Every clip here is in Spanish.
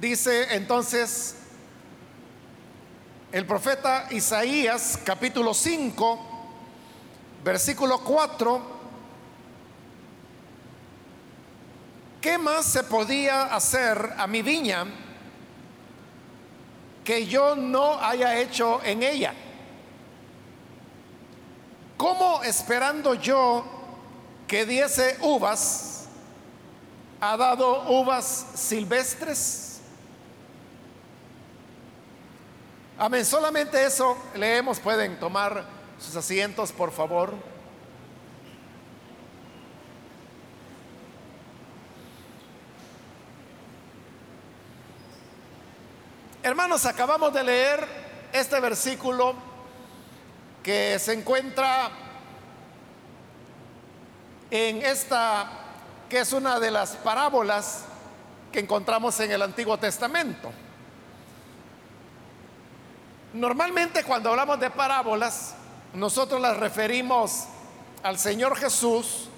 dice entonces el profeta Isaías capítulo 5, versículo 4, ¿qué más se podía hacer a mi viña que yo no haya hecho en ella? ¿Cómo esperando yo que diese uvas, ha dado uvas silvestres? Amén, solamente eso leemos, pueden tomar sus asientos, por favor. Hermanos, acabamos de leer este versículo que se encuentra en esta, que es una de las parábolas que encontramos en el Antiguo Testamento. Normalmente cuando hablamos de parábolas, nosotros las referimos al Señor Jesús,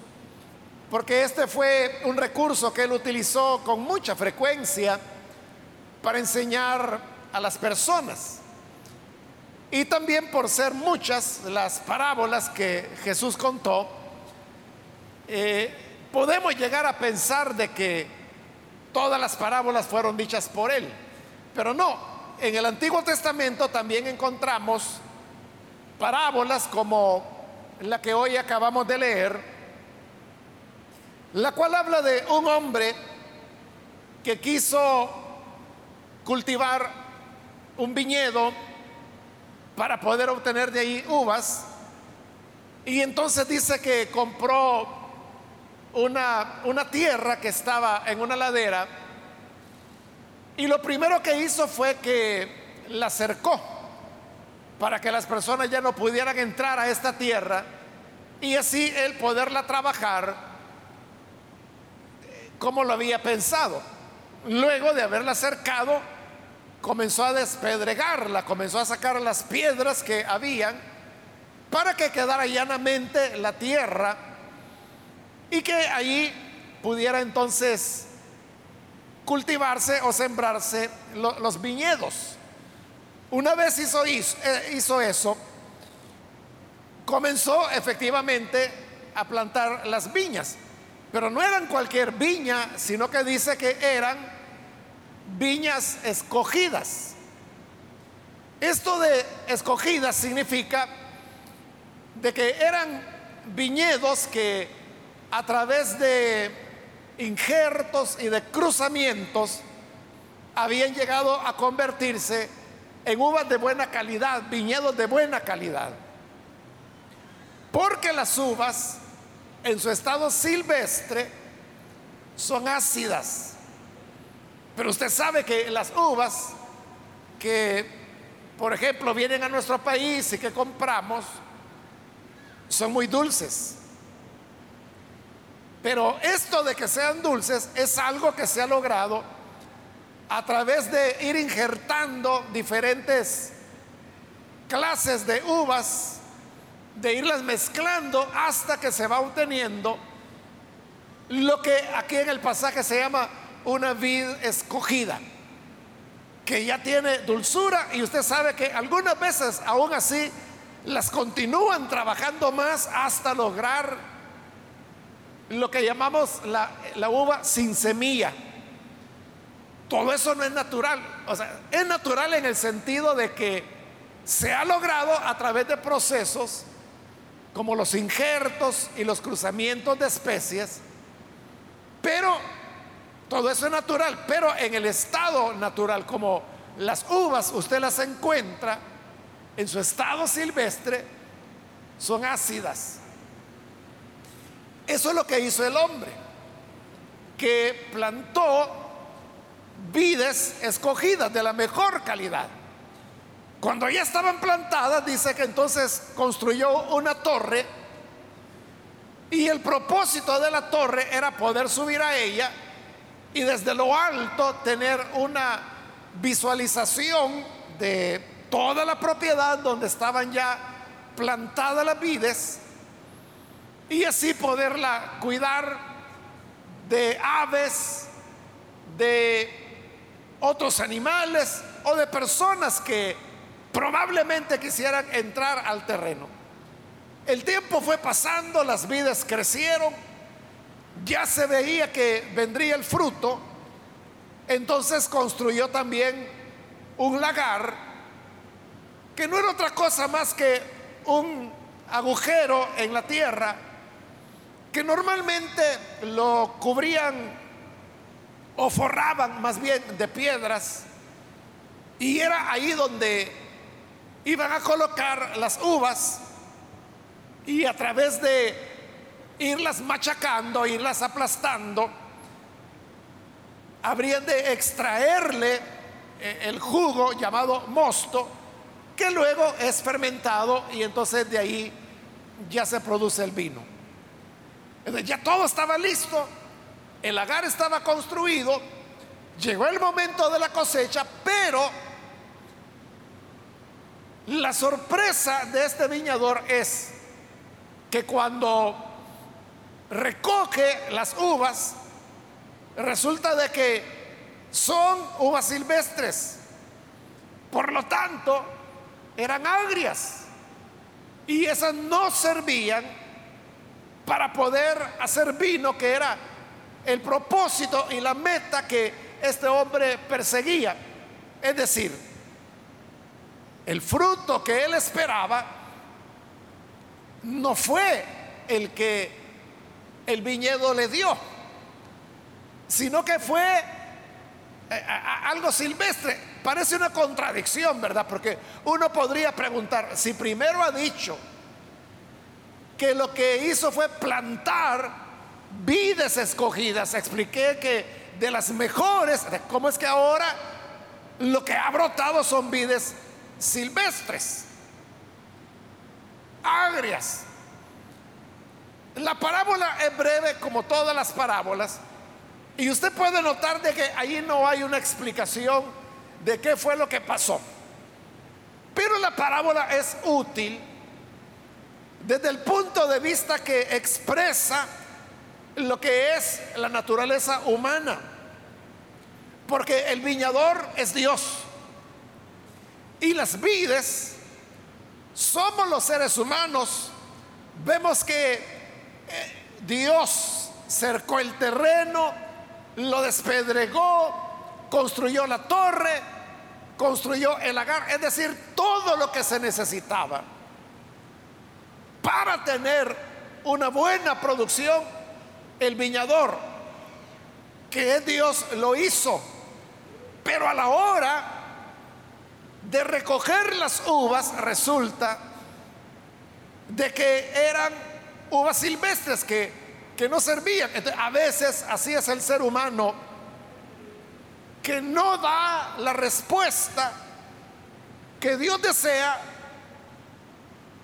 porque este fue un recurso que él utilizó con mucha frecuencia para enseñar a las personas. Y también por ser muchas las parábolas que Jesús contó, eh, podemos llegar a pensar de que todas las parábolas fueron dichas por él. Pero no, en el Antiguo Testamento también encontramos parábolas como la que hoy acabamos de leer, la cual habla de un hombre que quiso cultivar un viñedo para poder obtener de ahí uvas. Y entonces dice que compró una, una tierra que estaba en una ladera y lo primero que hizo fue que la cercó para que las personas ya no pudieran entrar a esta tierra y así él poderla trabajar eh, como lo había pensado. Luego de haberla cercado, comenzó a despedregarla, comenzó a sacar las piedras que habían para que quedara llanamente la tierra y que allí pudiera entonces cultivarse o sembrarse los viñedos. Una vez hizo, eh, hizo eso, comenzó efectivamente a plantar las viñas, pero no eran cualquier viña, sino que dice que eran viñas escogidas. Esto de escogidas significa de que eran viñedos que a través de injertos y de cruzamientos habían llegado a convertirse en uvas de buena calidad, viñedos de buena calidad. Porque las uvas en su estado silvestre son ácidas. Pero usted sabe que las uvas que, por ejemplo, vienen a nuestro país y que compramos, son muy dulces. Pero esto de que sean dulces es algo que se ha logrado a través de ir injertando diferentes clases de uvas, de irlas mezclando hasta que se va obteniendo lo que aquí en el pasaje se llama una vid escogida, que ya tiene dulzura y usted sabe que algunas veces aún así las continúan trabajando más hasta lograr lo que llamamos la, uva sin semilla. Todo eso no es natural. O sea, es natural en el sentido de que se ha logrado a través de procesos como los injertos y los cruzamientos de especies, pero todo eso es natural, pero en el estado natural, como las uvas usted las encuentra en su estado silvestre, son ácidas. Eso es lo que hizo el hombre, que plantó vides escogidas de la mejor calidad. Cuando ya estaban plantadas, dice que entonces construyó una torre y el propósito de la torre era poder subir a ella y desde lo alto tener una visualización de toda la propiedad donde estaban ya plantadas las vides y así poderla cuidar de aves, de otros animales o de personas que probablemente quisieran entrar al terreno. El tiempo fue pasando, las vidas crecieron, ya se veía que vendría el fruto, entonces construyó también un lagar que no era otra cosa más que un agujero en la tierra que normalmente lo cubrían o forraban más bien de piedras y era ahí donde iban a colocar las uvas y a través de irlas machacando, irlas aplastando, habrían de extraerle eh, el jugo llamado mosto, que luego es fermentado y entonces de ahí ya se produce el vino. Ya todo estaba listo, el lagar estaba construido, llegó el momento de la cosecha, pero la sorpresa de este viñador es que cuando recoge las uvas, resulta de que son uvas silvestres. Por lo tanto, eran agrias. Y esas no servían para poder hacer vino, que era el propósito y la meta que este hombre perseguía. Es decir, el fruto que él esperaba no fue el que el viñedo le dio, sino que fue eh, algo silvestre. Parece una contradicción, ¿verdad? Porque uno podría preguntar, si primero ha dicho que lo que hizo fue plantar vides escogidas, expliqué que de las mejores, ¿cómo es que ahora lo que ha brotado son vides silvestres? agrias. La parábola es breve como todas las parábolas y usted puede notar de que ahí no hay una explicación de qué fue lo que pasó. Pero la parábola es útil desde el punto de vista que expresa lo que es la naturaleza humana. Porque el viñador es Dios. Y las vides somos los seres humanos. Vemos que eh, Dios cercó el terreno, lo despedregó, construyó la torre, construyó el lagar, es decir, todo lo que se necesitaba para tener una buena producción. El viñador, que Dios, lo hizo. Pero a la hora de recoger las uvas resulta de que eran uvas silvestres que, que no servían. a veces así es el ser humano que no da la respuesta que Dios desea,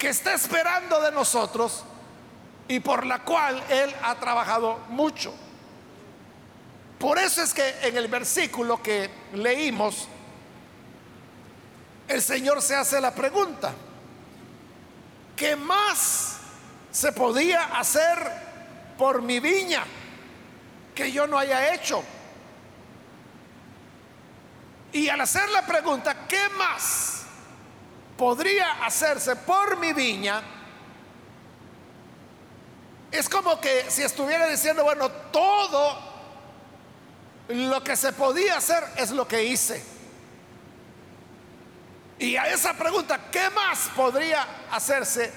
que está esperando de nosotros y por la cual Él ha trabajado mucho. Por eso es que en el versículo que leímos, el Señor se hace la pregunta, ¿qué más se podía hacer por mi viña que yo no haya hecho? Y al hacer la pregunta, ¿qué más podría hacerse por mi viña? Es como que si estuviera diciendo, bueno, todo lo que se podía hacer es lo que hice. Y a esa pregunta, ¿qué más podría hacerse?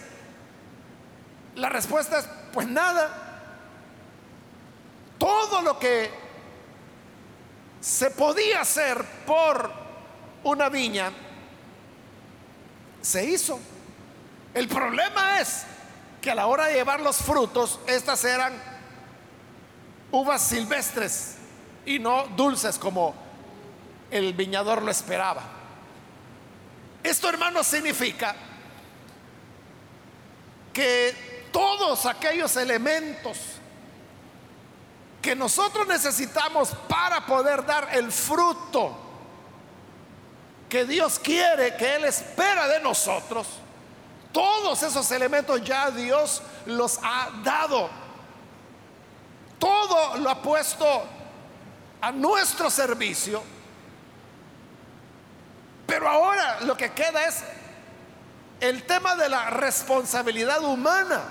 La respuesta es, pues nada. Todo lo que se podía hacer por una viña, se hizo. El problema es que a la hora de llevar los frutos, estas eran uvas silvestres y no dulces como el viñador lo esperaba. Esto, hermano, significa que todos aquellos elementos que nosotros necesitamos para poder dar el fruto que Dios quiere, que Él espera de nosotros, todos esos elementos ya Dios los ha dado. Todo lo ha puesto a nuestro servicio Pero ahora lo que queda es el tema de la responsabilidad humana.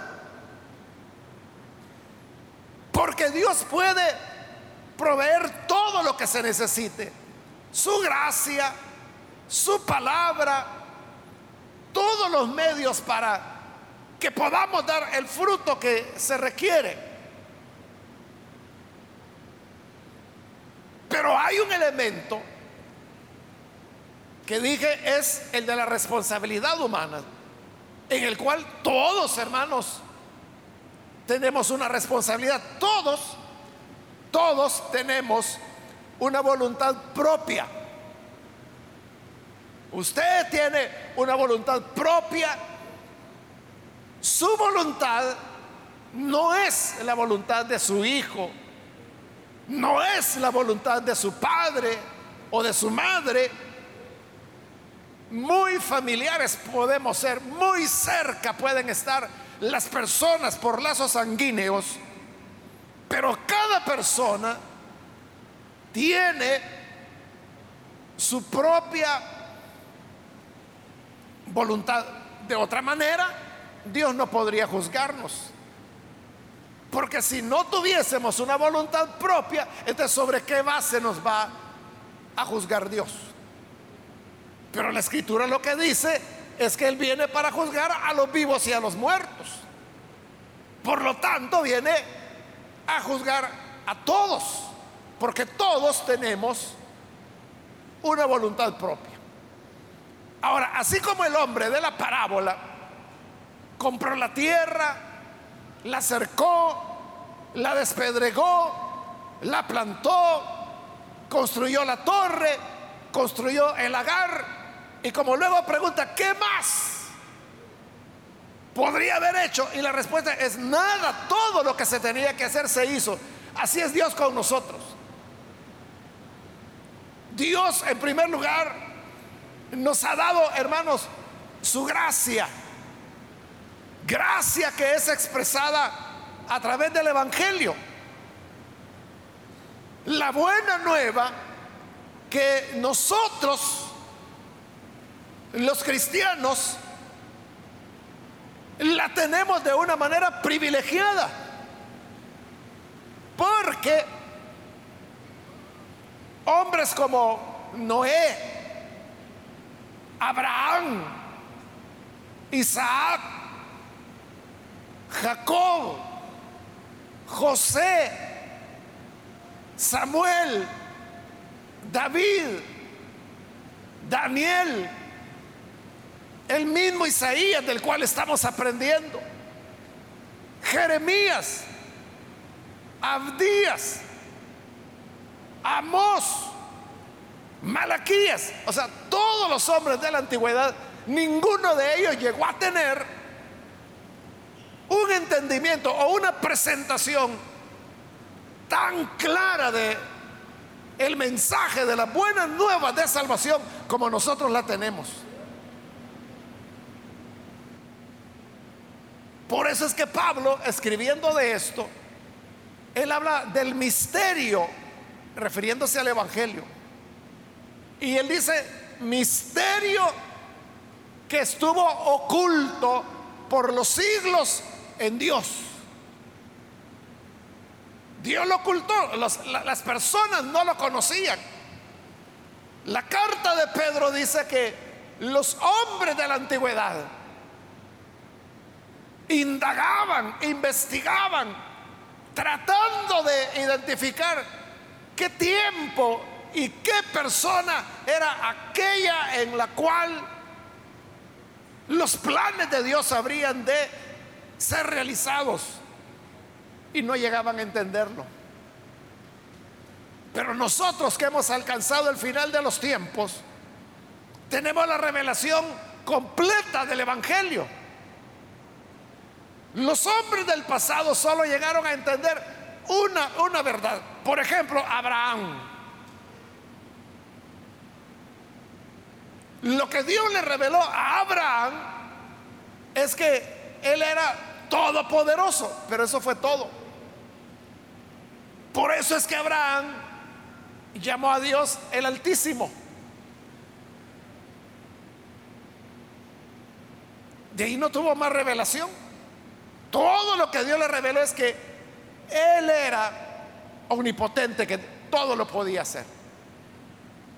Porque Dios puede proveer todo lo que se necesite. Su gracia, su palabra, todos los medios para que podamos dar el fruto que se requiere. Pero hay un elemento que dije es el de la responsabilidad humana, en el cual todos, hermanos, tenemos una responsabilidad. Todos, todos tenemos una voluntad propia. Usted tiene una voluntad propia. Su voluntad no es la voluntad de su hijo, no es la voluntad de su padre o de su madre. Muy familiares podemos ser, muy cerca pueden estar las personas por lazos sanguíneos, pero cada persona tiene su propia voluntad. De otra manera, Dios no podría juzgarnos. Porque si no tuviésemos una voluntad propia, entonces sobre qué base nos va a juzgar Dios. Pero la escritura lo que dice es que Él viene para juzgar a los vivos y a los muertos. Por lo tanto, viene a juzgar a todos, porque todos tenemos una voluntad propia. Ahora, así como el hombre de la parábola compró la tierra, la cercó, la despedregó, la plantó, construyó la torre, construyó el lagar, y como luego pregunta, ¿qué más? podría haber hecho? Y la respuesta es nada, todo lo que se tenía que hacer se hizo. Así es Dios con nosotros. Dios en primer lugar nos ha dado, hermanos, su gracia. Gracia que es expresada a través del Evangelio. La buena nueva que nosotros, los cristianos, la tenemos de una manera privilegiada. Porque hombres como Noé, Abraham, Isaac, Jacob, José, Samuel, David, Daniel, el mismo Isaías del cual estamos aprendiendo. Jeremías, Abdías, Amós, Malaquías, o sea, todos los hombres de la antigüedad, ninguno de ellos llegó a tener un entendimiento o una presentación tan clara de el mensaje de las buenas nuevas de salvación como nosotros la tenemos. Por eso es que Pablo, escribiendo de esto, él habla del misterio, refiriéndose al Evangelio. Y él dice, misterio que estuvo oculto por los siglos en Dios. Dios lo ocultó, las personas no lo conocían. La carta de Pedro dice que los hombres de la antigüedad, indagaban, investigaban, tratando de identificar qué tiempo y qué persona era aquella en la cual los planes de Dios habrían de ser realizados y no llegaban a entenderlo. Pero nosotros que hemos alcanzado el final de los tiempos, tenemos la revelación completa del Evangelio. Los hombres del pasado solo llegaron a entender una, una verdad. Por ejemplo, Abraham. Lo que Dios le reveló a Abraham es que él era todopoderoso, pero eso fue todo. Por eso es que Abraham llamó a Dios el Altísimo. De ahí no tuvo más revelación. Todo lo que Dios le reveló es que Él era omnipotente, que todo lo podía hacer.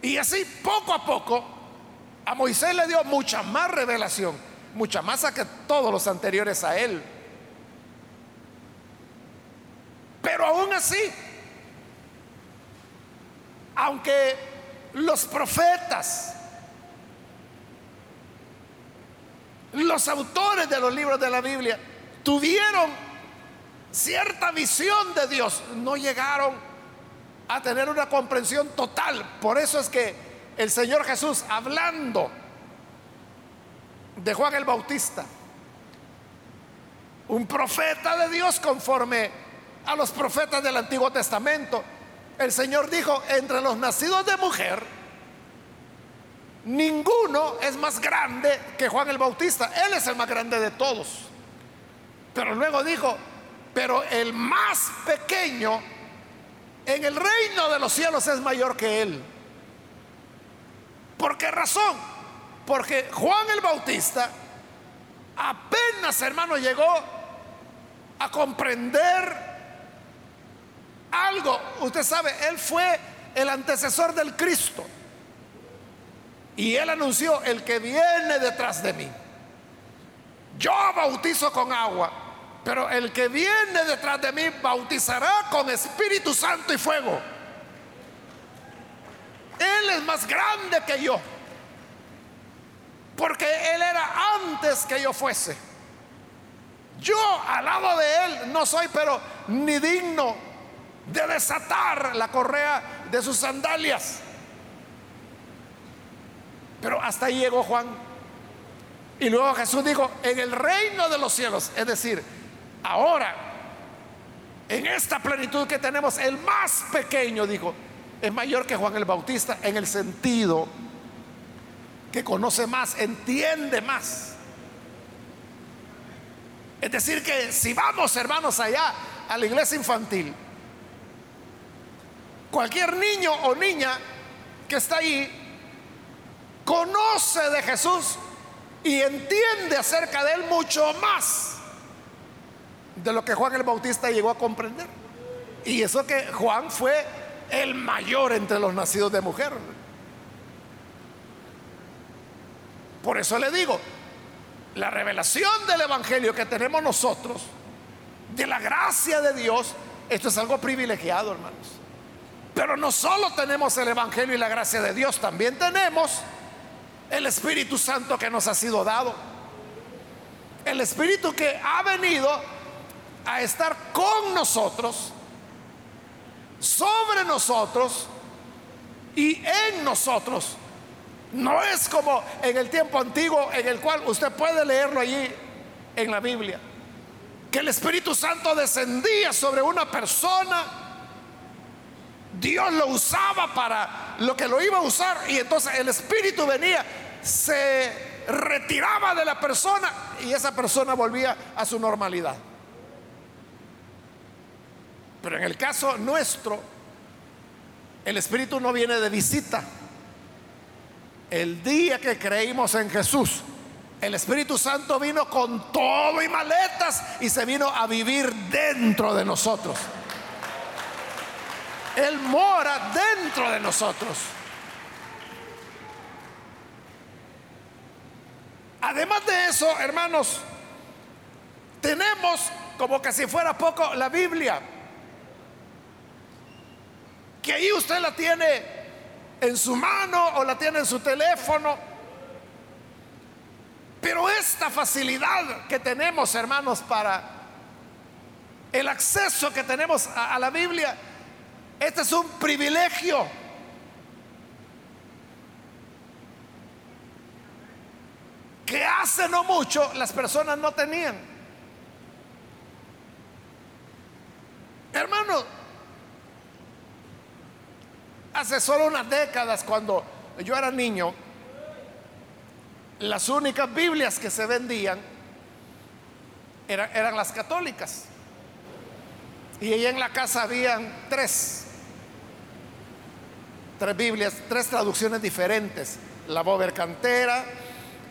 Y así poco a poco a Moisés le dio mucha más revelación, mucha más que todos los anteriores a él. Pero aún así, aunque los profetas, los autores de los libros de la Biblia tuvieron cierta visión de Dios, no llegaron a tener una comprensión total. Por eso es que el Señor Jesús, hablando de Juan el Bautista, un profeta de Dios conforme a los profetas del Antiguo Testamento, el Señor dijo, entre los nacidos de mujer, ninguno es más grande que Juan el Bautista. Él es el más grande de todos. Pero luego dijo, pero el más pequeño en el reino de los cielos es mayor que él. ¿Por qué razón? Porque Juan el Bautista apenas, hermano, llegó a comprender algo. Usted sabe, él fue el antecesor del Cristo. Y él anunció, el que viene detrás de mí. Yo bautizo con agua, pero el que viene detrás de mí bautizará con Espíritu Santo y fuego. Él es más grande que yo. Porque Él era antes que yo fuese. Yo al lado de Él no soy, pero ni digno de desatar la correa de sus sandalias. Pero hasta ahí llegó Juan. Y luego Jesús dijo, en el reino de los cielos, es decir, ahora, en esta plenitud que tenemos, el más pequeño, dijo, es mayor que Juan el Bautista en el sentido que conoce más, entiende más. Es decir, que si vamos, hermanos, allá a la iglesia infantil, cualquier niño o niña que está ahí conoce de Jesús y entiende acerca de él mucho más de lo que Juan el Bautista llegó a comprender. Y eso que Juan fue el mayor entre los nacidos de mujer. Por eso le digo, la revelación del Evangelio que tenemos nosotros, de la gracia de Dios, esto es algo privilegiado, hermanos. Pero no solo tenemos el Evangelio y la gracia de Dios, también tenemos el Espíritu Santo que nos ha sido dado. El Espíritu que ha venido a estar con nosotros, sobre nosotros y en nosotros. No es como en el tiempo antiguo en el cual usted puede leerlo allí en la Biblia, que el Espíritu Santo descendía sobre una persona, Dios lo usaba para lo que lo iba a usar y entonces el espíritu venía, se retiraba de la persona y esa persona volvía a su normalidad. Pero en el caso nuestro, el espíritu no viene de visita. El día que creímos en Jesús, el Espíritu Santo vino con todo y maletas y se vino a vivir dentro de nosotros. Él mora dentro de nosotros. Además de eso, hermanos, tenemos como que si fuera poco la Biblia, que ahí usted la tiene en su mano o la tiene en su teléfono. Pero esta facilidad que tenemos, hermanos, para el acceso que tenemos a, la Biblia, este es un privilegio. Que hace no mucho las personas no tenían. Hermano, hace solo unas décadas cuando yo era niño, las únicas Biblias que se vendían eran, las católicas. Y ahí en la casa habían tres tres Biblias, tres traducciones diferentes, la Bober Cantera,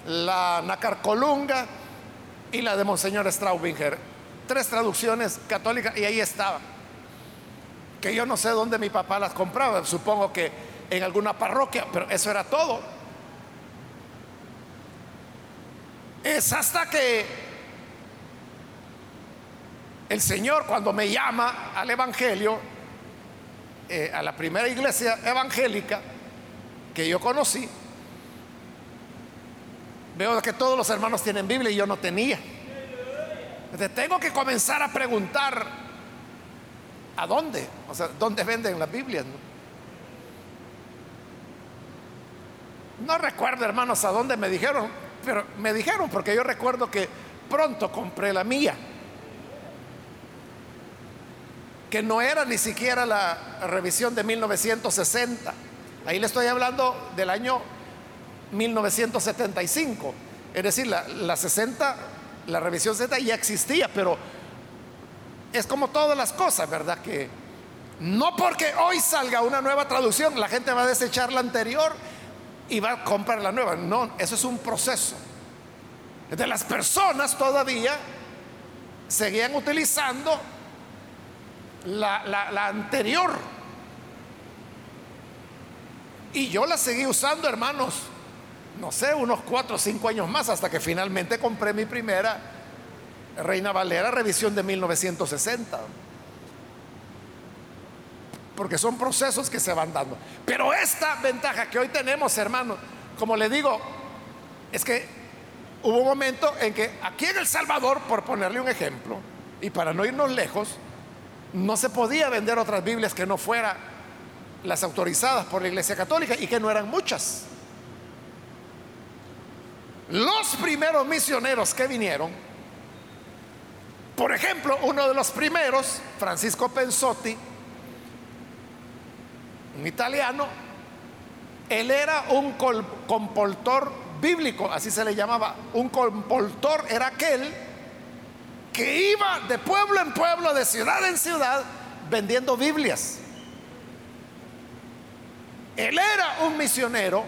la Nacar Colunga y la de Monseñor Straubinger. Tres traducciones católicas y ahí estaba. Que yo no sé dónde mi papá las compraba, supongo que en alguna parroquia, pero eso era todo. Es hasta que el Señor cuando me llama al Evangelio, eh, a la primera iglesia evangélica que yo conocí, veo que todos los hermanos tienen Biblia y yo no tenía. Entonces tengo que comenzar a preguntar, ¿a dónde? O sea, ¿dónde venden las Biblias? No recuerdo, hermanos, a dónde me dijeron, pero me dijeron porque yo recuerdo que pronto compré la mía, que no era ni siquiera la revisión de 1960. Ahí le estoy hablando del año 1975. Es decir, la, 60, la revisión Z ya existía, pero es como todas las cosas, ¿verdad? Que no porque hoy salga una nueva traducción, la gente va a desechar la anterior y va a comprar la nueva. No, eso es un proceso. De las personas todavía seguían utilizando la, anterior. Y yo la seguí usando, hermanos, no sé, unos cuatro o cinco años más, hasta que finalmente compré mi primera Reina Valera revisión de 1960 porque son procesos que se van dando. Pero esta ventaja que hoy tenemos, hermano, como le digo, es que hubo un momento en que aquí en El Salvador, por ponerle un ejemplo, y para no irnos lejos, no se podía vender otras Biblias que no fueran las autorizadas por la Iglesia Católica y que no eran muchas. Los primeros misioneros que vinieron, por ejemplo, uno de los primeros, Francisco Pensotti, un italiano, él era un compoltor bíblico, así se le llamaba. Un compoltor era aquel que iba de pueblo en pueblo, de ciudad en ciudad, vendiendo Biblias. Él era un misionero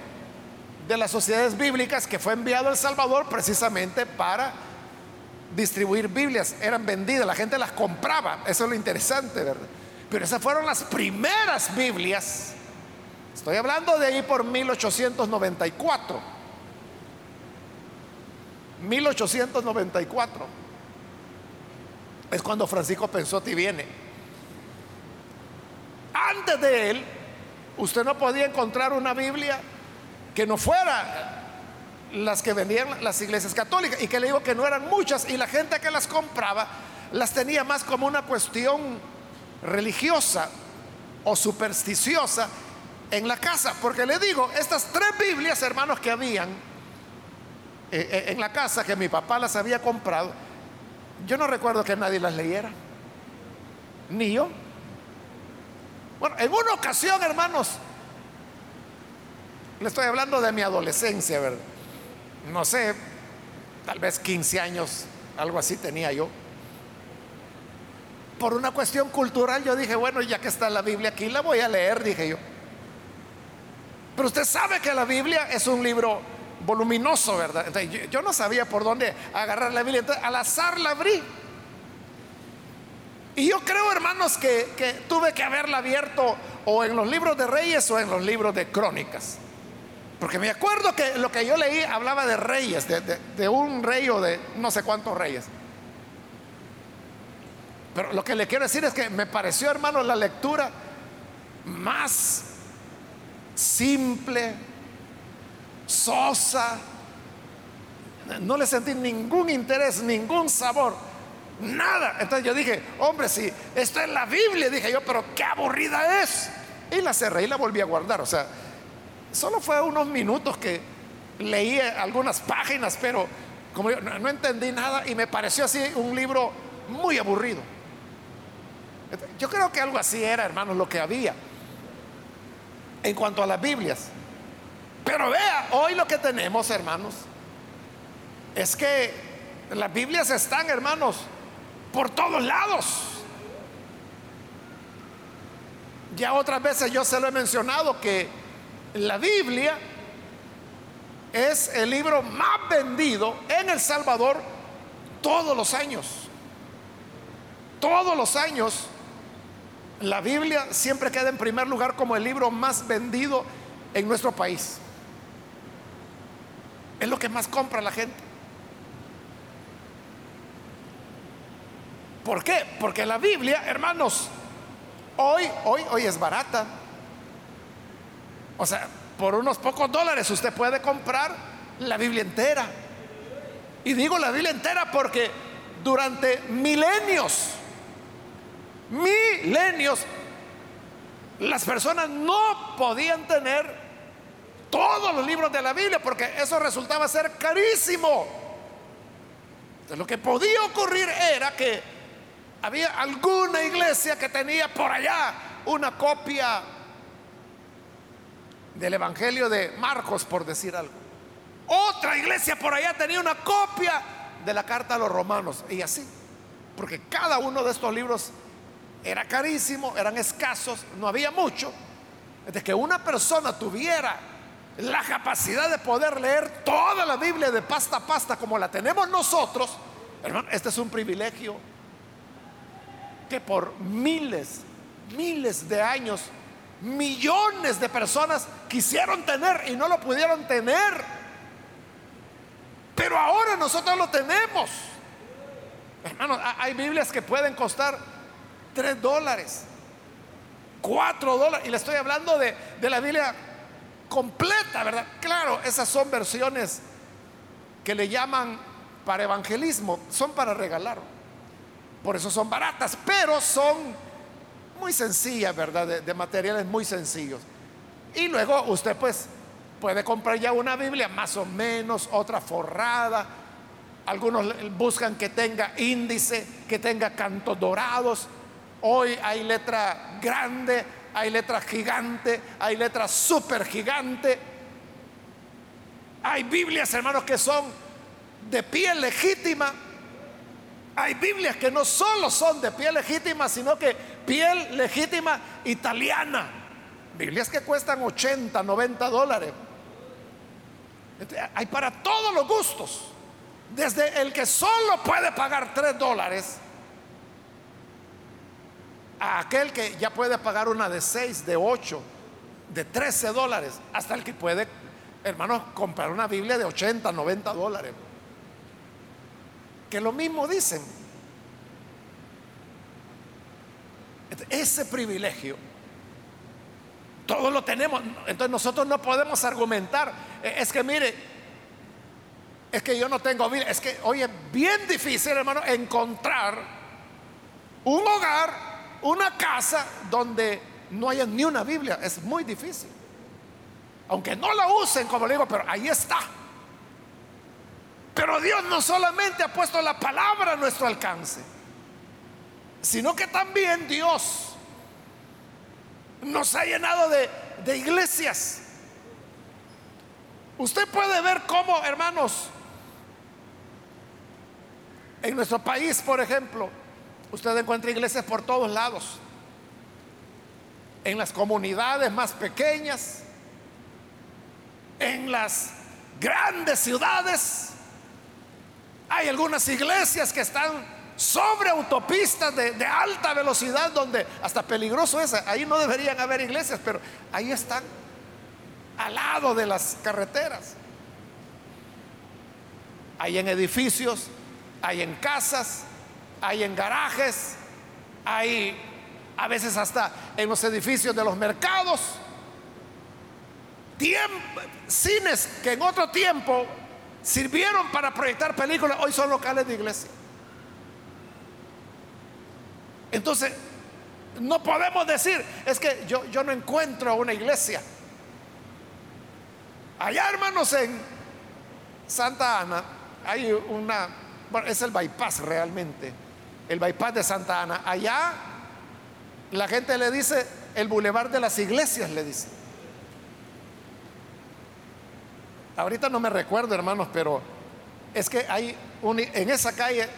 de las sociedades bíblicas que fue enviado a El Salvador precisamente para distribuir Biblias. Eran vendidas, la gente las compraba. Eso es lo interesante, ¿verdad? Pero esas fueron las primeras Biblias. Estoy hablando de ahí por 1894. 1894. Es cuando Francisco Pensotti viene. Antes de él, usted no podía encontrar una Biblia que no fuera las que vendían las iglesias católicas y que le digo que no eran muchas y la gente que las compraba las tenía más como una cuestión religiosa o supersticiosa en la casa. Porque le digo, estas tres Biblias, hermanos, que habían eh, eh, en la casa, que mi papá las había comprado, yo no recuerdo que nadie las leyera. Ni yo. Bueno, en una ocasión, hermanos, le estoy hablando de mi adolescencia, ¿verdad? No sé, tal vez 15 años, algo así tenía yo por una cuestión cultural, yo dije, bueno, ya que está la Biblia aquí, la voy a leer, dije yo. Pero usted sabe que la Biblia es un libro voluminoso, ¿verdad? Yo, no sabía por dónde agarrar la Biblia, entonces al azar la abrí. Y yo creo, hermanos, que, tuve que haberla abierto o en los libros de reyes o en los libros de crónicas. Porque me acuerdo que lo que yo leí hablaba de reyes, de un rey o de no sé cuántos reyes. Pero lo que le quiero decir es que me pareció, hermano, la lectura más simple, sosa. No le sentí ningún interés, ningún sabor, nada. Entonces yo dije, hombre, si esto es la Biblia, dije yo, pero qué aburrida es. Y la cerré y la volví a guardar. O sea, solo fue unos minutos que leí algunas páginas, pero como yo no entendí nada y me pareció así un libro muy aburrido. Yo creo que algo así era, hermanos, lo que había en cuanto a las Biblias. Pero vea, hoy lo que tenemos, hermanos, es que las Biblias están, hermanos, por todos lados. Ya otras veces yo se lo he mencionado que la Biblia es el libro más vendido en El Salvador todos los años, todos los años, la Biblia siempre queda en primer lugar como el libro más vendido en nuestro país. Es lo que más compra la gente. ¿Por qué? Porque la Biblia, hermanos, hoy, hoy, hoy es barata. O sea, por unos pocos dólares usted puede comprar la Biblia entera. Y digo la Biblia entera porque durante milenios, milenios, las personas no podían tener todos los libros de la Biblia porque eso resultaba ser carísimo. Entonces, lo que podía ocurrir era que había alguna iglesia que tenía por allá una copia del Evangelio de Marcos, por decir algo. Otra iglesia por allá tenía una copia de la carta a los romanos y así. Porque cada uno de estos libros era carísimo, eran escasos, no había mucho. De que una persona tuviera la capacidad de poder leer toda la Biblia de pasta a pasta como la tenemos nosotros, hermano, este es un privilegio que por miles, miles de años, millones de personas quisieron tener y no lo pudieron tener. Pero ahora nosotros lo tenemos. Hermanos, hay Biblias que pueden costar 3 dólares, 4 dólares. Y le estoy hablando de, de la Biblia completa, ¿verdad? Claro, esas son versiones que le llaman para evangelismo, son para regalar. Por eso son baratas, pero son muy sencillas, ¿verdad? De, materiales muy sencillos. Y luego usted pues puede comprar ya una Biblia más o menos, otra forrada. Algunos buscan que tenga índice, que tenga cantos dorados. Hoy hay letra grande, hay letra gigante, hay letra súper gigante. Hay Biblias, hermanos, que son de piel legítima hay Biblias que no solo son de piel legítima, sino que piel legítima italiana. Biblias que cuestan 80, 90 dólares. Hay para todos los gustos. Desde el que solo puede pagar 3 dólares a aquel que ya puede pagar una de 6, de 8, de 13 dólares, hasta el que puede, hermanos, comprar una Biblia de 80, 90 dólares que lo mismo dicen. Ese privilegio, todos lo tenemos. Entonces nosotros no podemos argumentar. Eh, es que mire, es que yo no tengo Biblia. Es que, oye, bien difícil, hermano, encontrar un hogar, una casa donde no haya ni una Biblia. Es muy difícil. Aunque no la usen, como le digo, pero ahí está. Pero Dios no solamente ha puesto la palabra a nuestro alcance, sino que también Dios nos ha llenado de, iglesias. Usted puede ver cómo, hermanos, en nuestro país, por ejemplo, usted encuentra iglesias por todos lados. En las comunidades más pequeñas, en las grandes ciudades, hay algunas iglesias que están sobre autopistas de, alta velocidad donde hasta peligroso es. Ahí no deberían haber iglesias, pero ahí están, al lado de las carreteras. Hay en edificios, hay en casas, hay en garajes, hay a veces hasta en los edificios de los mercados. cines que en otro tiempo sirvieron para proyectar películas, hoy son locales de iglesia. Entonces, no podemos decir, es que yo, yo no encuentro una iglesia. Allá, hermanos, en Santa Ana hay una, bueno, es el bypass realmente, el bypass de Santa Ana. Allá la gente le dice el bulevar de las iglesias, le dice. Ahorita no me recuerdo, hermanos, pero es que hay en esa calle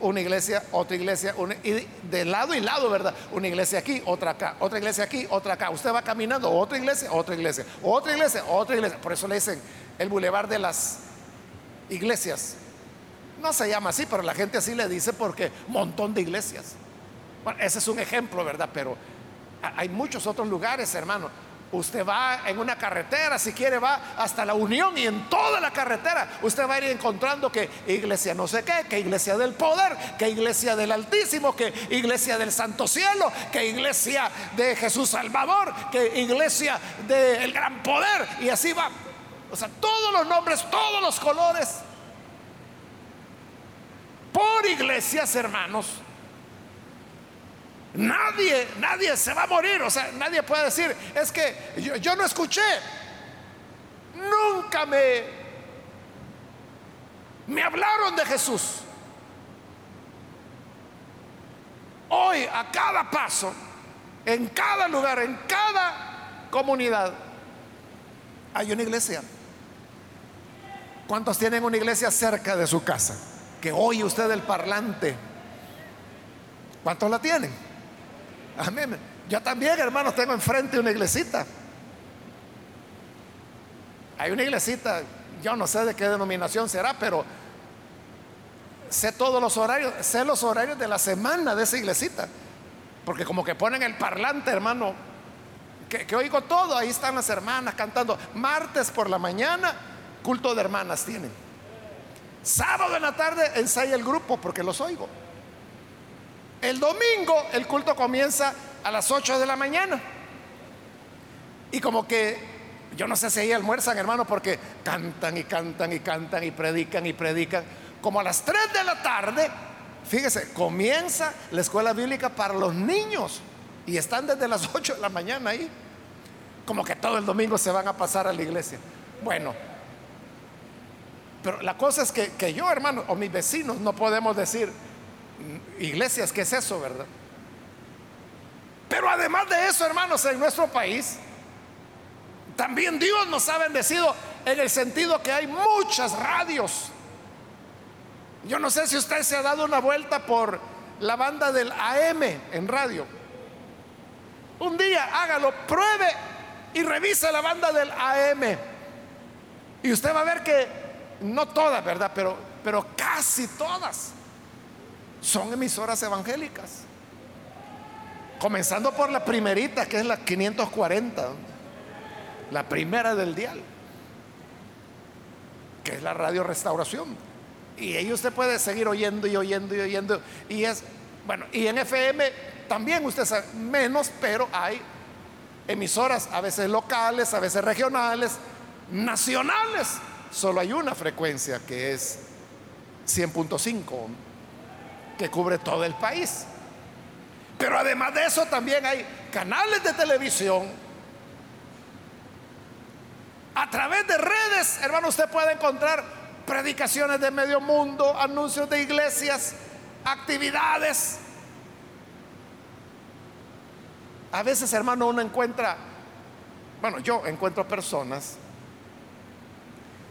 una iglesia, otra iglesia, y de lado y lado, ¿verdad? Una iglesia aquí, otra acá, otra iglesia aquí, otra acá. Usted va caminando, otra iglesia, otra iglesia, otra iglesia, otra iglesia. Por eso le dicen el bulevar de las iglesias. No se llama así, pero la gente así le dice porque montón de iglesias. Bueno, ese es un ejemplo, ¿verdad? Pero hay muchos otros lugares, hermano. Usted va en una carretera, si quiere va hasta la Unión y en toda la carretera usted va a ir encontrando que iglesia no sé qué, que iglesia del poder, que iglesia del Altísimo, que iglesia del Santo Cielo, que iglesia de Jesús Salvador, que iglesia del gran poder y así va. O sea, todos los nombres, todos los colores. Por iglesias, hermanos. Nadie, nadie se va a morir. O sea, nadie puede decir, es que yo, no escuché. Nunca me, me hablaron de Jesús. Hoy, a cada paso, en cada lugar, en cada comunidad, hay una iglesia. ¿Cuántos tienen una iglesia cerca de su casa? Que oye usted el parlante. ¿Cuántos la tienen? Amén. Yo también, hermanos, tengo enfrente una iglesita. Hay una iglesita, yo no sé de qué denominación será, pero sé todos los horarios, sé los horarios de la semana de esa iglesita. Porque como que ponen el parlante, hermano, que, que oigo todo, ahí están las hermanas cantando. Martes por la mañana, culto de hermanas tienen. Sábado en la tarde ensaya el grupo porque los oigo. El domingo el culto comienza a las 8 de la mañana. Y como que, yo no sé si ahí almuerzan, hermano, porque cantan y cantan y cantan y predican y predican. Como a las 3 de la tarde, fíjese, comienza la escuela bíblica para los niños. Y están desde las 8 de la mañana ahí. Como que todo el domingo se van a pasar a la iglesia. Bueno, pero la cosa es que, que yo, hermano, o mis vecinos no podemos decir, iglesias, ¿qué es eso, verdad? Pero además de eso, hermanos, en nuestro país, también Dios nos ha bendecido en el sentido que hay muchas radios. Yo no sé si usted se ha dado una vuelta por la banda del AM en radio. Un día hágalo, pruebe y revise la banda del AM. Y usted va a ver que no todas, ¿verdad? Pero, pero casi todas son emisoras evangélicas. Comenzando por la primerita, que es la 540, la primera del dial, que es la radio restauración. Y ahí usted puede seguir oyendo y oyendo y oyendo. Y es, bueno, y en FM también usted sabe, menos, pero hay emisoras, a veces locales, a veces regionales, nacionales solo hay una frecuencia que es 100.5, que cubre todo el país. Pero además de eso también hay canales de televisión. A través de redes, hermano, usted puede encontrar predicaciones de medio mundo, anuncios de iglesias, actividades. A veces, hermano, uno encuentra, bueno, yo encuentro personas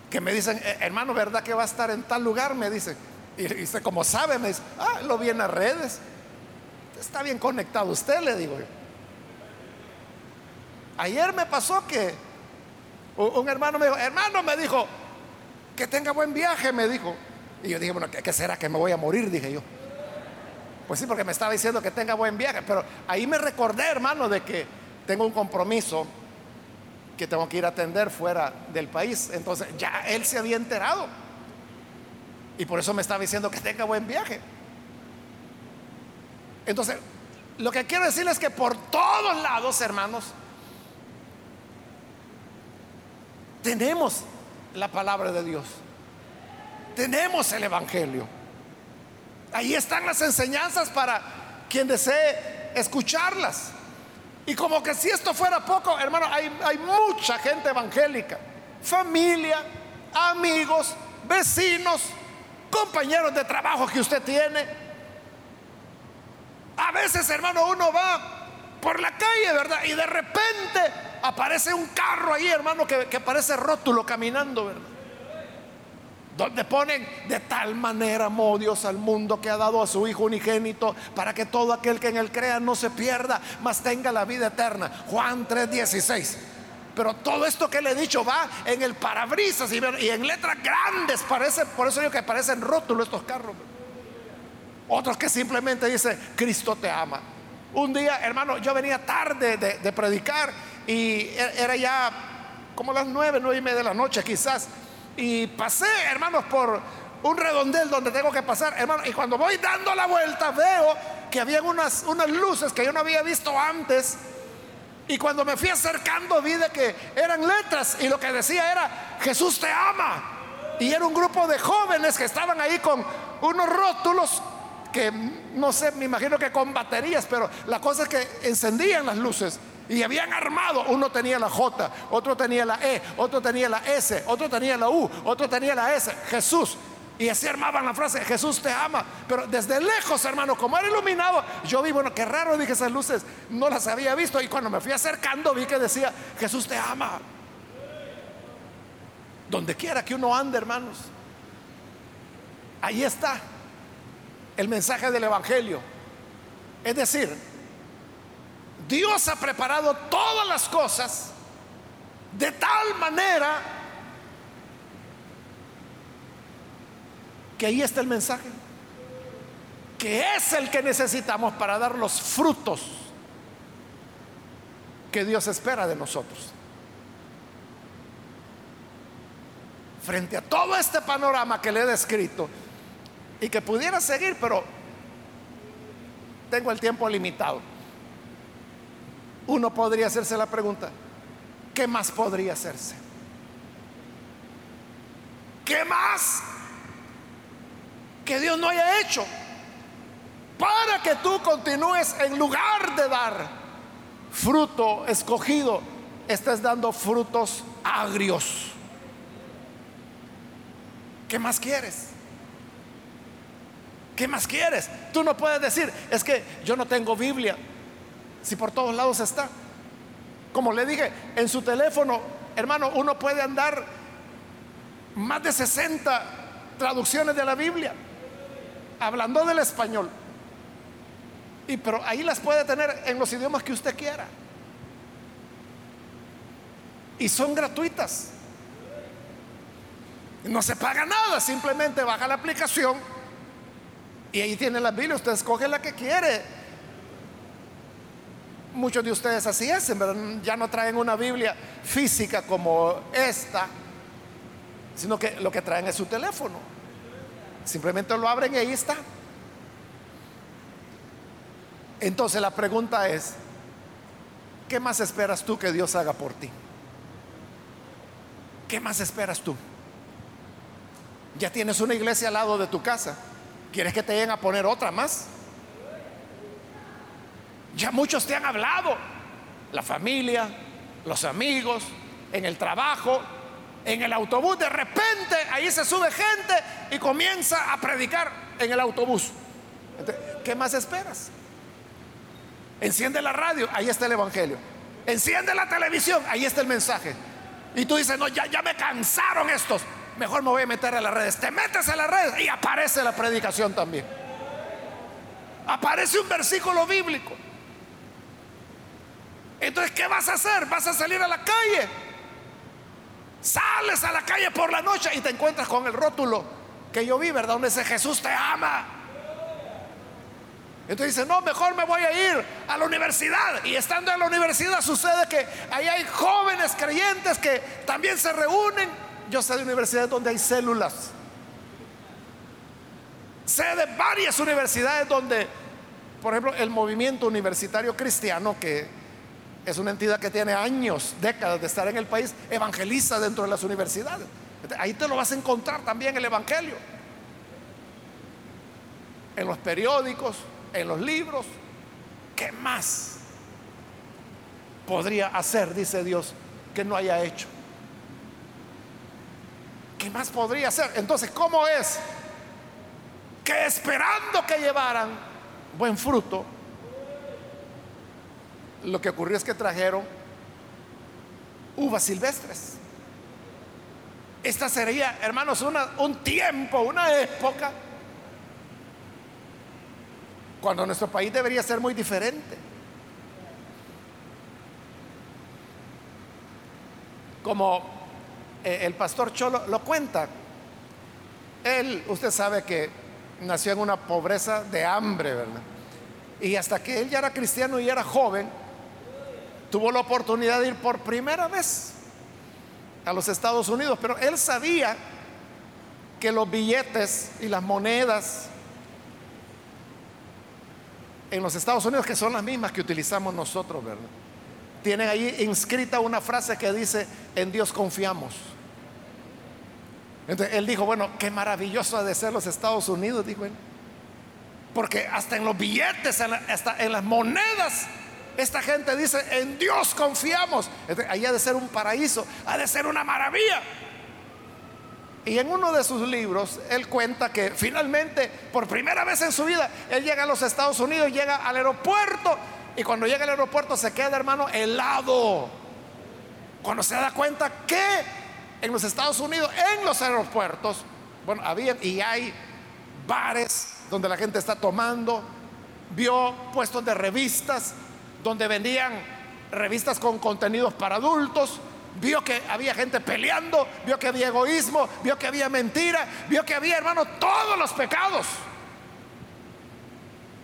que me dicen, eh, hermano, ¿verdad que va a estar en tal lugar? Me dice Y, usted como sabe, me dice, ah, lo vi en las redes. Está bien conectado usted, le digo yo. Ayer me pasó que un hermano me dijo, hermano me dijo, que tenga buen viaje, me dijo. Y yo dije, bueno, ¿qué, será que me voy a morir? Dije yo. Pues sí, porque me estaba diciendo que tenga buen viaje. Pero ahí me recordé, hermano, de que tengo un compromiso que tengo que ir a atender fuera del país. Entonces ya él se había enterado. Y por eso me estaba diciendo que tenga buen viaje. Entonces, lo que quiero decirles es que por todos lados, hermanos, tenemos la palabra de Dios. Tenemos el Evangelio. Ahí están las enseñanzas para quien desee escucharlas. Y como que si esto fuera poco, hermano, hay, mucha gente evangélica, familia, amigos, vecinos, compañeros de trabajo que usted tiene. A veces, hermano, uno va por la calle, ¿verdad? Y de repente aparece un carro ahí, hermano, que, parece rótulo caminando, ¿verdad? donde ponen de tal manera amó Dios al mundo que ha dado a su Hijo unigénito para que todo aquel que en él crea no se pierda, mas tenga la vida eterna. Juan 3:16. Pero todo esto que le he dicho va en el parabrisas y, en letras grandes, parece, por eso digo que parecen rótulos estos carros. Otros que simplemente dice, Cristo te ama. Un día, hermano, yo venía tarde de, predicar y e, era ya como las nueve, nueve y media de la noche quizás. Y pasé, hermanos, por un redondel donde tengo que pasar, hermano. Y cuando voy dando la vuelta veo que había unas, unas luces que yo no había visto antes y cuando me fui acercando vi de que eran letras y lo que decía era, Jesús te ama. Y era un grupo de jóvenes que estaban ahí con unos rótulos que no sé, me imagino que con baterías, pero la cosa es que encendían las luces y habían armado. Uno tenía la J, otro tenía la E, otro tenía la S, otro tenía la U, otro tenía la S. Jesús. Y así armaban la frase, Jesús te ama. Pero desde lejos, hermano, como era iluminado, yo vi, bueno, qué raro, dije esas luces, no las había visto. Y cuando me fui acercando, vi que decía, Jesús te ama. Donde quiera que uno ande, hermanos, ahí está el mensaje del Evangelio. Es decir, Dios ha preparado todas las cosas de tal manera que ahí está el mensaje, que es el que necesitamos para dar los frutos que Dios espera de nosotros. Frente a todo este panorama que le he descrito y que pudiera seguir, pero tengo el tiempo limitado, uno podría hacerse la pregunta, ¿qué más podría hacerse? ¿Qué más que Dios no haya hecho para que tú continúes en lugar de dar fruto escogido, estés dando frutos agrios. ¿Qué más quieres? ¿Qué más quieres? Tú no puedes decir, es que yo no tengo Biblia, si por todos lados está. Como le dije, en su teléfono, hermano, uno puede andar más de 60 traducciones de la Biblia hablando del español. Y pero ahí las puede tener en los idiomas que usted quiera. Y son gratuitas. No se paga nada, simplemente baja la aplicación y ahí tiene la Biblia, usted escoge la que quiere. Muchos de ustedes así hacen, ya no traen una Biblia física como esta, sino que lo que traen es su teléfono. Simplemente lo abren y ahí está. Entonces la pregunta es, ¿qué más esperas tú que Dios haga por ti? ¿Qué más esperas tú? Ya tienes una iglesia al lado de tu casa. ¿Quieres que te lleguen a poner otra más? Ya muchos te han hablado. La familia, los amigos, en el trabajo, en el autobús. De repente ahí se sube gente y comienza a predicar en el autobús. ¿Qué más esperas? Enciende la radio, ahí está el Evangelio. Enciende la televisión, ahí está el mensaje. Y tú dices, no, ya, ya me cansaron estos. Mejor me voy a meter a las redes. Te metes a las redes y aparece la predicación también. Aparece un versículo bíblico. Entonces, ¿qué vas a hacer? ¿Vas a salir a la calle? Sales a la calle por la noche y te encuentras con el rótulo que yo vi, ¿verdad? Donde dice Jesús te ama. Entonces dice, no, mejor me voy a ir a la universidad. Y estando en la universidad sucede que ahí hay jóvenes creyentes que también se reúnen. Yo sé de universidades donde hay células. Sé de varias universidades donde, por ejemplo, el movimiento universitario cristiano, que es una entidad que tiene años, décadas de estar en el país, evangeliza dentro de las universidades. Ahí te lo vas a encontrar también el Evangelio. En los periódicos, en los libros. ¿Qué más podría hacer, dice Dios, que no haya hecho? ¿Qué más podría hacer? Entonces, ¿cómo es que esperando que llevaran buen fruto, lo que ocurrió es que trajeron uvas silvestres. Esta sería, hermanos, un tiempo, una época, cuando nuestro país debería ser muy diferente. como eh, el pastor Cholo lo cuenta. Él, usted sabe que nació en una pobreza de hambre, ¿verdad? Y hasta que él ya era cristiano y era joven, tuvo la oportunidad de ir por primera vez a los Estados Unidos, pero él sabía que los billetes y las monedas en los Estados Unidos, que son las mismas que utilizamos nosotros, ¿verdad? Tienen ahí inscrita una frase que dice, en Dios confiamos. Entonces él dijo, bueno, qué maravilloso ha de ser los Estados Unidos, dijo él. Porque hasta en los billetes, hasta en las monedas, esta gente dice, en Dios confiamos. ahí ha de ser un paraíso, ha de ser una maravilla. Y en uno de sus libros, él cuenta que finalmente, por primera vez en su vida, él llega a los Estados Unidos, llega al aeropuerto, y cuando llega al aeropuerto se queda, hermano, helado. Cuando se da cuenta que en los Estados Unidos, en los aeropuertos, bueno, había y hay bares donde la gente está tomando, vio puestos de revistas donde vendían revistas con contenidos para adultos, vio que había gente peleando, vio que había egoísmo, vio que había mentira, vio que había, hermano, todos los pecados.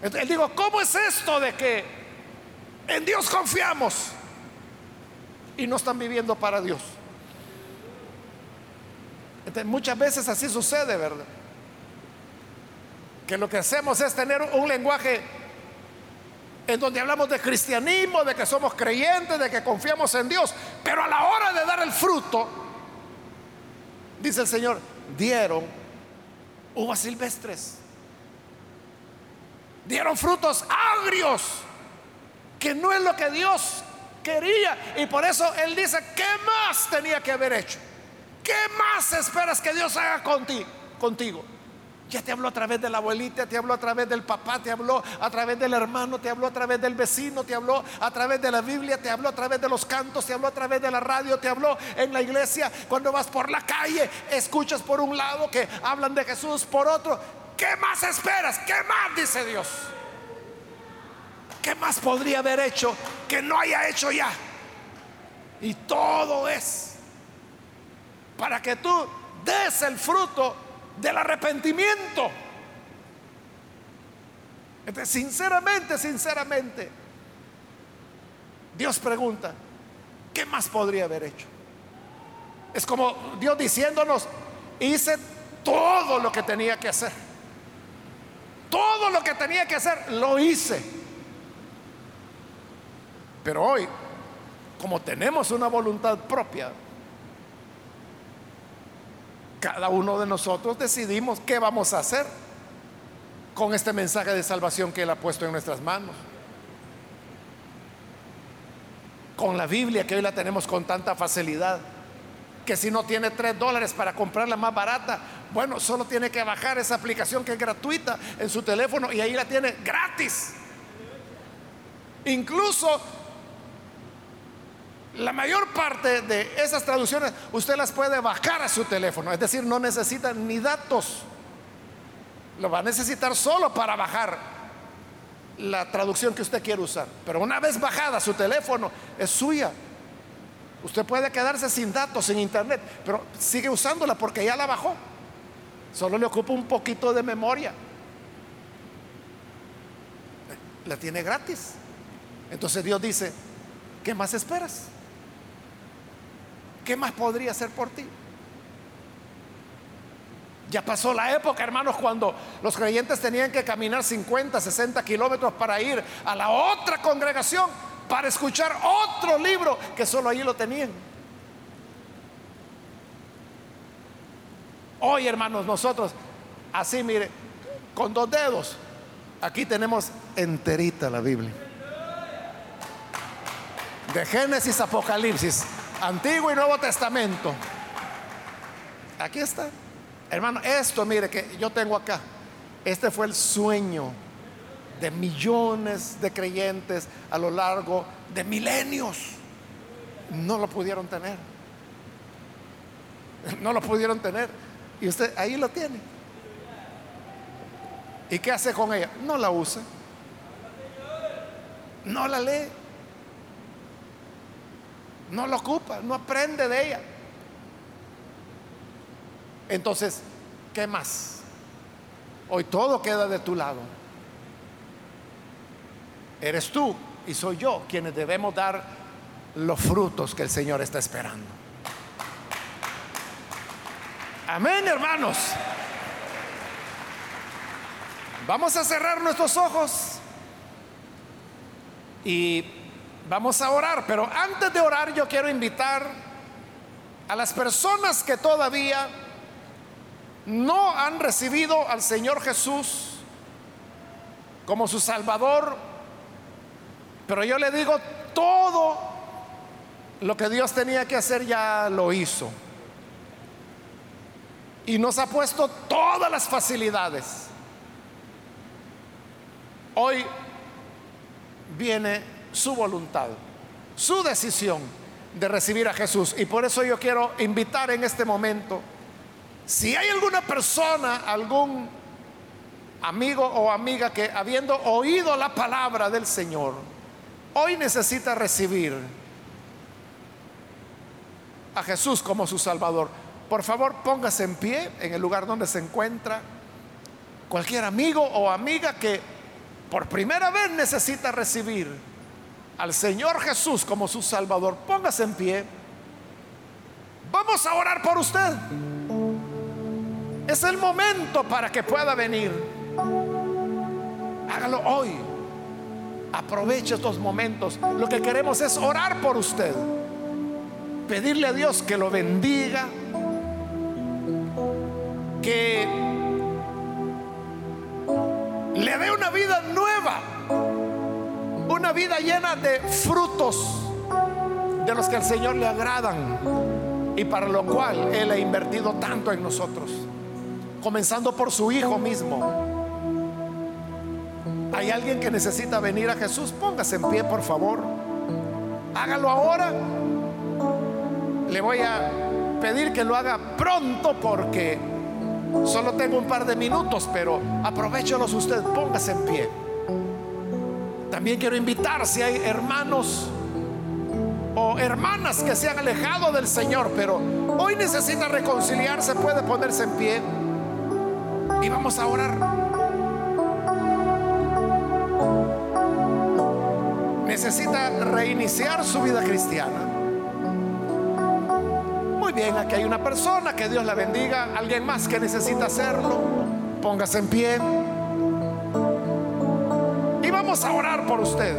Él digo, ¿cómo es esto de que en Dios confiamos y no están viviendo para Dios? muchas veces así sucede, ¿verdad? Que lo que hacemos es tener un lenguaje en donde hablamos de cristianismo, de que somos creyentes, de que confiamos en Dios, pero a la hora de dar el fruto, dice el Señor, dieron uvas silvestres, dieron frutos agrios, que no es lo que Dios quería, y por eso Él dice, ¿qué más tenía que haber hecho? ¿Qué más esperas que Dios haga contigo? Ya te habló a través de la abuelita, te habló a través del papá, te habló a través del hermano, te habló a través del vecino, te habló a través de la Biblia, te habló a través de los cantos, te habló a través de la radio, te habló en la iglesia. Cuando vas por la calle, escuchas por un lado que hablan de Jesús, por otro. ¿Qué más esperas? ¿Qué más dice Dios? ¿Qué más podría haber hecho que no haya hecho ya? Y todo es para que tú des el fruto del arrepentimiento. sinceramente, sinceramente, Dios pregunta, ¿qué más podría haber hecho? Es como Dios diciéndonos, hice todo lo que tenía que hacer. Todo lo que tenía que hacer, lo hice. Pero hoy, como tenemos una voluntad propia, cada uno de nosotros decidimos qué vamos a hacer con este mensaje de salvación que Él ha puesto en nuestras manos. Con la Biblia que hoy la tenemos con tanta facilidad, que si no tiene tres dólares para comprarla más barata, bueno, solo tiene que bajar esa aplicación que es gratuita en su teléfono y ahí la tiene gratis. Incluso la mayor parte de esas traducciones usted las puede bajar a su teléfono, es decir, no necesita ni datos. Lo va a necesitar solo para bajar la traducción que usted quiere usar. Pero una vez bajada su teléfono, es suya. Usted puede quedarse sin datos, sin internet, pero sigue usándola porque ya la bajó. Solo le ocupa un poquito de memoria. La tiene gratis. Entonces Dios dice, ¿qué más esperas? ¿Qué más podría hacer por ti? Ya pasó la época, hermanos, cuando los creyentes tenían que caminar 50, 60 kilómetros para ir a la otra congregación, para escuchar otro libro que solo ahí lo tenían. Hoy, hermanos, nosotros, así mire, con dos dedos, aquí tenemos enterita la Biblia. De Génesis, Apocalipsis, Antiguo y Nuevo Testamento. Aquí está. Hermano, esto, mire, que yo tengo acá. Este fue el sueño de millones de creyentes a lo largo de milenios. No lo pudieron tener. No lo pudieron tener. Y usted ahí lo tiene. ¿Y qué hace con ella? No la usa. No la lee No lo ocupa, no aprende de ella. Entonces, ¿qué más? Hoy todo queda de tu lado. Eres tú y soy yo quienes debemos dar los frutos que el Señor está esperando. Amén, hermanos. Vamos a cerrar nuestros ojos y vamos a orar, pero antes de orar yo quiero invitar a las personas que todavía no han recibido al Señor Jesús como su Salvador, pero yo le digo, todo lo que Dios tenía que hacer ya lo hizo. Y nos ha puesto todas las facilidades. Hoy viene su voluntad, su decisión de recibir a Jesús. Y por eso yo quiero invitar en este momento si hay alguna persona, algún amigo o amiga que habiendo oído la palabra del Señor, hoy necesita recibir a Jesús como su Salvador, por favor póngase en pie en el lugar donde se encuentra. Cualquier amigo o amiga que por primera vez necesita recibir al Señor Jesús como su Salvador, póngase en pie. Vamos a orar por usted. Es el momento para que pueda venir. Hágalo hoy. Aproveche estos momentos. Lo que queremos es orar por usted. Pedirle a Dios que lo bendiga. Que le dé una vida nueva. Una vida llena de frutos de los que al Señor le agradan y para lo cual Él ha invertido tanto en nosotros comenzando por su hijo mismo. Hay alguien que necesita venir a Jesús, póngase en pie, por favor. Hágalo ahora. Le voy a pedir que lo haga pronto porque solo tengo un par de minutos, pero aprovechelos usted, póngase en pie. También quiero invitar si hay hermanos o hermanas que se han alejado del Señor, pero hoy necesita reconciliarse, puede ponerse en pie. Y vamos a orar. Necesita reiniciar su vida cristiana. Muy bien, aquí hay una persona, que Dios la bendiga. Alguien más que necesita hacerlo, póngase en pie. Vamos a orar por usted.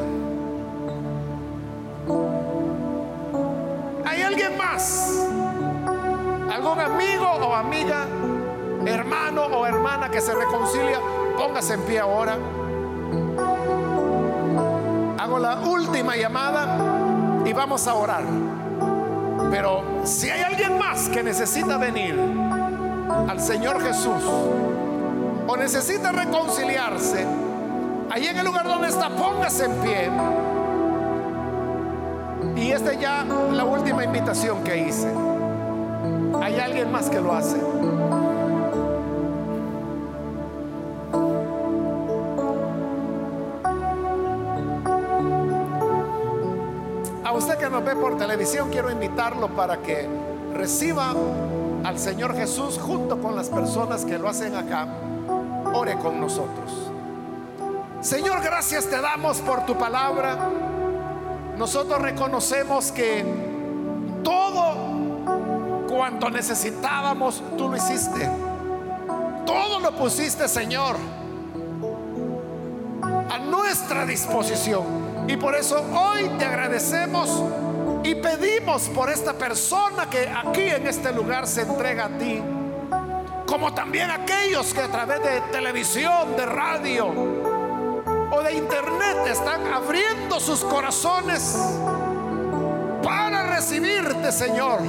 ¿Hay alguien más? ¿Algún amigo o amiga hermano o hermana que se reconcilia, póngase en pie ahora. Hago la última llamada y vamos a orar. Pero si hay alguien más que necesita venir al Señor Jesús o necesita reconciliarse, ahí en el lugar donde está, póngase en pie. Y esta ya la última invitación que hice. Hay alguien más que lo hace. nos ve por televisión, quiero invitarlo para que reciba al Señor Jesús junto con las personas que lo hacen acá. Ore con nosotros. Señor, gracias te damos por tu palabra. Nosotros reconocemos que todo cuanto necesitábamos, tú lo hiciste. Todo lo pusiste, Señor, a nuestra disposición. Y por eso hoy te agradecemos y pedimos por esta persona que aquí en este lugar se entrega a ti, como también aquellos que a través de televisión, de radio o de internet están abriendo sus corazones para recibirte, Señor,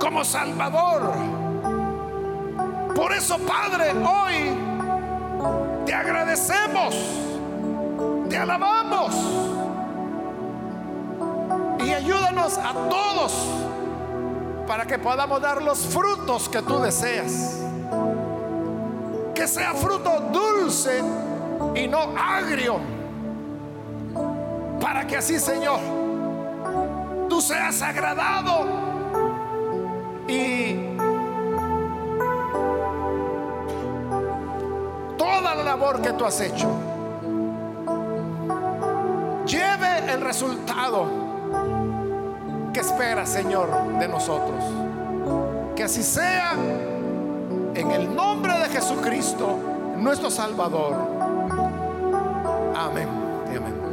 como Salvador. Por eso, Padre, hoy te agradecemos te alabamos. Y ayúdanos a todos para que podamos dar los frutos que tú deseas. Que sea fruto dulce y no agrio. Para que así, Señor, tú seas agradado y toda la labor que tú has hecho lleve el resultado que espera, Señor, de nosotros. Que así sea en el nombre de Jesucristo, nuestro Salvador. Amén amén.